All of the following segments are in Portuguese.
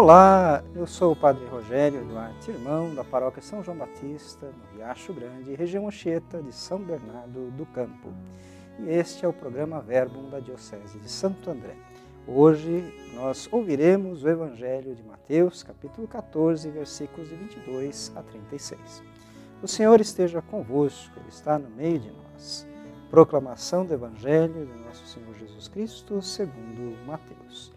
Olá, eu sou o Padre Rogério Duarte, irmão da paróquia São João Batista, no Riacho Grande, região Anchieta de São Bernardo do Campo. E este é o programa Verbum da Diocese de Santo André. Hoje nós ouviremos o Evangelho de Mateus, capítulo 14, versículos de 22 a 36. O Senhor esteja convosco, Ele está no meio de nós. Proclamação do Evangelho de nosso Senhor Jesus Cristo, segundo Mateus.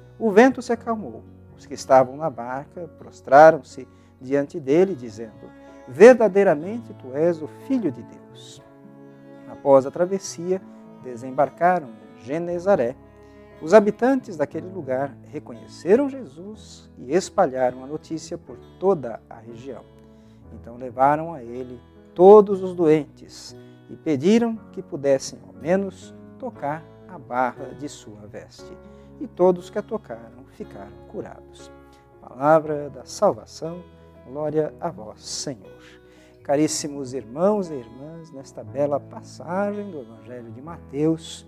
o vento se acalmou. Os que estavam na barca prostraram-se diante dele, dizendo: Verdadeiramente tu és o Filho de Deus. Após a travessia, desembarcaram em Genezaré. Os habitantes daquele lugar reconheceram Jesus e espalharam a notícia por toda a região. Então levaram a ele todos os doentes e pediram que pudessem ao menos tocar a barra de sua veste. E todos que a tocaram ficaram curados. Palavra da salvação, glória a vós, Senhor. Caríssimos irmãos e irmãs, nesta bela passagem do Evangelho de Mateus,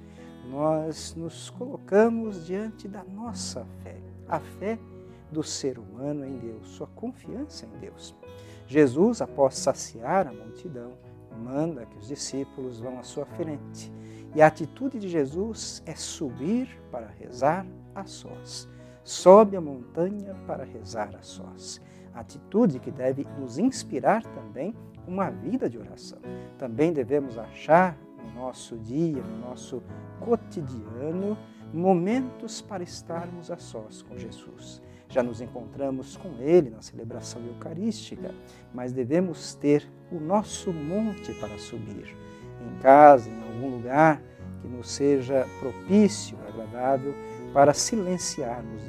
nós nos colocamos diante da nossa fé, a fé do ser humano em Deus, sua confiança em Deus. Jesus, após saciar a multidão, manda que os discípulos vão à sua frente. E a atitude de Jesus é subir para rezar a sós. Sobe a montanha para rezar a sós. Atitude que deve nos inspirar também uma vida de oração. Também devemos achar no nosso dia, no nosso cotidiano, momentos para estarmos a sós com Jesus já nos encontramos com Ele na celebração eucarística, mas devemos ter o nosso monte para subir, em casa, em algum lugar que nos seja propício, agradável, para silenciarmos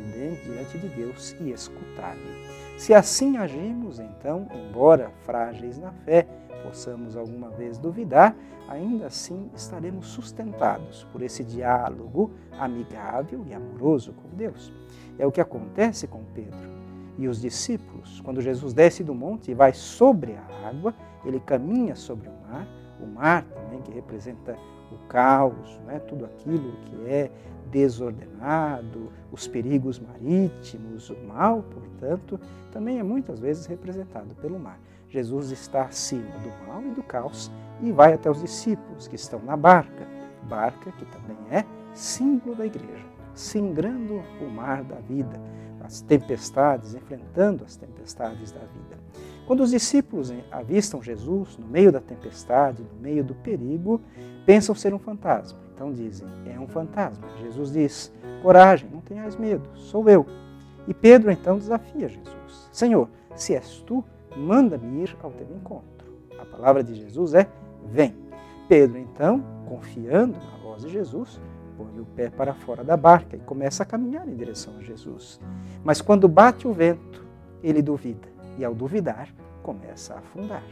diante de Deus e escutar-lhe. Se assim agimos, então, embora frágeis na fé, possamos alguma vez duvidar, ainda assim estaremos sustentados por esse diálogo amigável e amoroso com Deus. É o que acontece com Pedro e os discípulos. Quando Jesus desce do monte e vai sobre a água, ele caminha sobre o mar, o mar que representa o caos, né? tudo aquilo que é desordenado, os perigos marítimos, o mal, portanto, também é muitas vezes representado pelo mar. Jesus está acima do mal e do caos e vai até os discípulos que estão na barca, barca que também é símbolo da igreja singrando o mar da vida, as tempestades, enfrentando as tempestades da vida. Quando os discípulos avistam Jesus no meio da tempestade, no meio do perigo, pensam ser um fantasma. Então dizem: é um fantasma. Jesus diz: coragem, não tenhas medo, sou eu. E Pedro então desafia Jesus: Senhor, se és tu, manda-me ir ao teu encontro. A palavra de Jesus é: vem. Pedro então, confiando na voz de Jesus, põe o pé para fora da barca e começa a caminhar em direção a Jesus. Mas quando bate o vento, ele duvida e, ao duvidar, começa a afundar.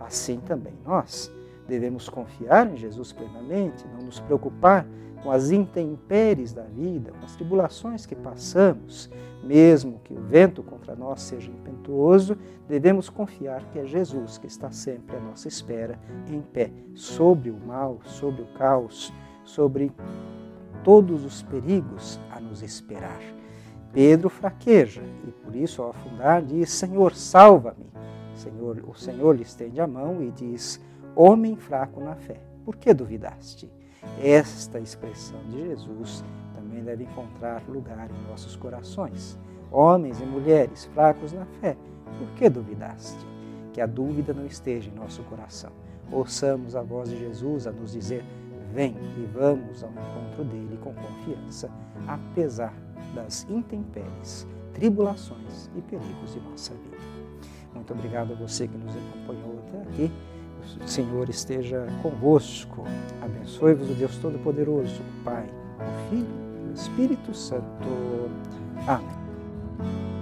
Assim também nós. Devemos confiar em Jesus plenamente, não nos preocupar com as intempéries da vida, com as tribulações que passamos, mesmo que o vento contra nós seja impetuoso, devemos confiar que é Jesus que está sempre à nossa espera, em pé, sobre o mal, sobre o caos, sobre todos os perigos a nos esperar. Pedro fraqueja e por isso ao afundar diz: Senhor, salva-me. Senhor, o Senhor lhe estende a mão e diz: Homem fraco na fé, por que duvidaste? Esta expressão de Jesus também deve encontrar lugar em nossos corações. Homens e mulheres fracos na fé, por que duvidaste? Que a dúvida não esteja em nosso coração. Ouçamos a voz de Jesus a nos dizer: Vem e vamos ao encontro dele com confiança, apesar das intempéries, tribulações e perigos de nossa vida. Muito obrigado a você que nos acompanhou até aqui. O Senhor esteja convosco. Abençoe-vos o Deus Todo-Poderoso, o Pai, o Filho e o Espírito Santo. Amém.